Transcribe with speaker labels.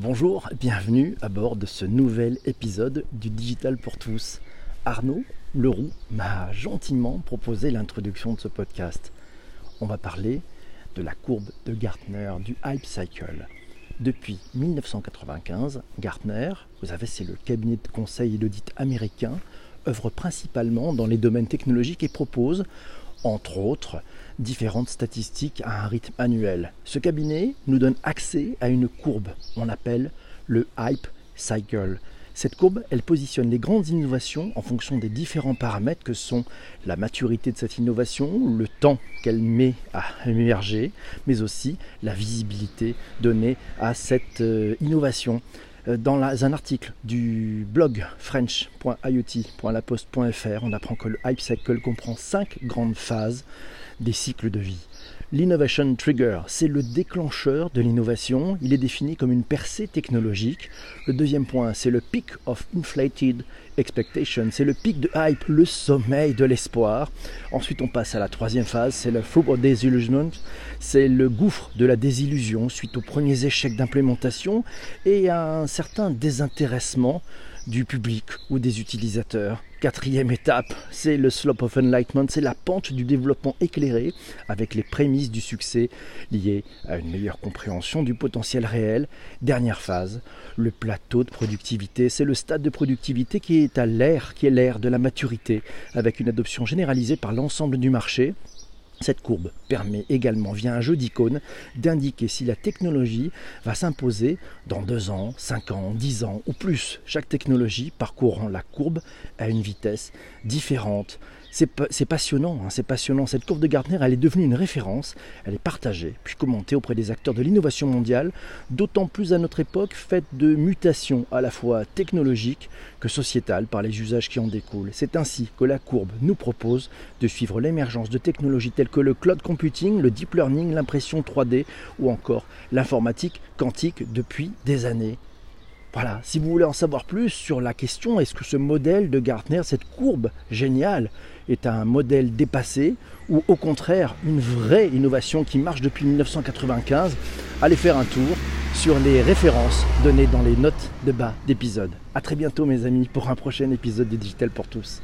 Speaker 1: Bonjour, bienvenue à bord de ce nouvel épisode du Digital pour tous. Arnaud Leroux m'a gentiment proposé l'introduction de ce podcast. On va parler de la courbe de Gartner, du Hype Cycle. Depuis 1995, Gartner, vous savez, c'est le cabinet de conseil et d'audit américain, œuvre principalement dans les domaines technologiques et propose, entre autres, différentes statistiques à un rythme annuel. Ce cabinet nous donne accès à une courbe, on appelle le Hype Cycle. Cette courbe, elle positionne les grandes innovations en fonction des différents paramètres que sont la maturité de cette innovation, le temps qu'elle met à émerger, mais aussi la visibilité donnée à cette euh, innovation. Euh, dans un article du blog french.iot.laposte.fr, on apprend que le Hype Cycle comprend cinq grandes phases des cycles de vie. L'innovation trigger, c'est le déclencheur de l'innovation. Il est défini comme une percée technologique. Le deuxième point, c'est le peak of inflated expectation, c'est le pic de hype, le sommeil de l'espoir. Ensuite, on passe à la troisième phase, c'est le fruit of disillusionment, c'est le gouffre de la désillusion suite aux premiers échecs d'implémentation et à un certain désintéressement du public ou des utilisateurs. Quatrième étape, c'est le slope of enlightenment, c'est la pente du développement éclairé avec les prémices du succès liées à une meilleure compréhension du potentiel réel. Dernière phase, le plateau de productivité, c'est le stade de productivité qui est à l'ère, qui est l'ère de la maturité, avec une adoption généralisée par l'ensemble du marché cette courbe permet également, via un jeu d'icônes, d'indiquer si la technologie va s'imposer dans 2 ans, 5 ans, 10 ans ou plus. Chaque technologie parcourant la courbe à une vitesse différente c'est passionnant, hein, c'est passionnant. Cette courbe de Gartner, elle est devenue une référence, elle est partagée, puis commentée auprès des acteurs de l'innovation mondiale, d'autant plus à notre époque faite de mutations à la fois technologiques que sociétales par les usages qui en découlent. C'est ainsi que la courbe nous propose de suivre l'émergence de technologies telles que le cloud computing, le deep learning, l'impression 3D ou encore l'informatique quantique depuis des années. Voilà, si vous voulez en savoir plus sur la question, est-ce que ce modèle de Gartner, cette courbe géniale, est un modèle dépassé ou au contraire une vraie innovation qui marche depuis 1995, allez faire un tour sur les références données dans les notes de bas d'épisode. A très bientôt mes amis pour un prochain épisode de Digital pour tous.